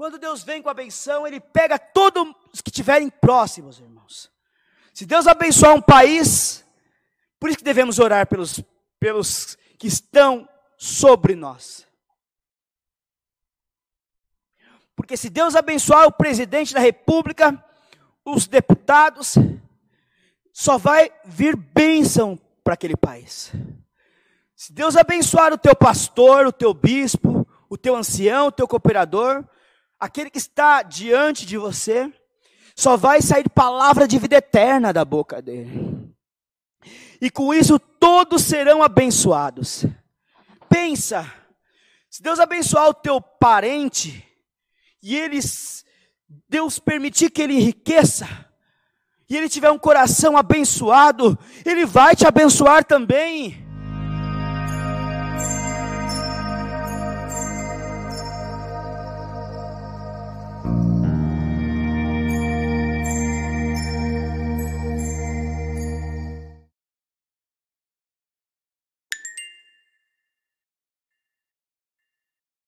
quando Deus vem com a benção, Ele pega todos os que estiverem próximos, irmãos. Se Deus abençoar um país, por isso que devemos orar pelos, pelos que estão sobre nós. Porque se Deus abençoar o presidente da república, os deputados, só vai vir bênção para aquele país. Se Deus abençoar o teu pastor, o teu bispo, o teu ancião, o teu cooperador, aquele que está diante de você, só vai sair palavra de vida eterna da boca dele. E com isso todos serão abençoados. Pensa, se Deus abençoar o teu parente e eles Deus permitir que ele enriqueça, e ele tiver um coração abençoado, ele vai te abençoar também.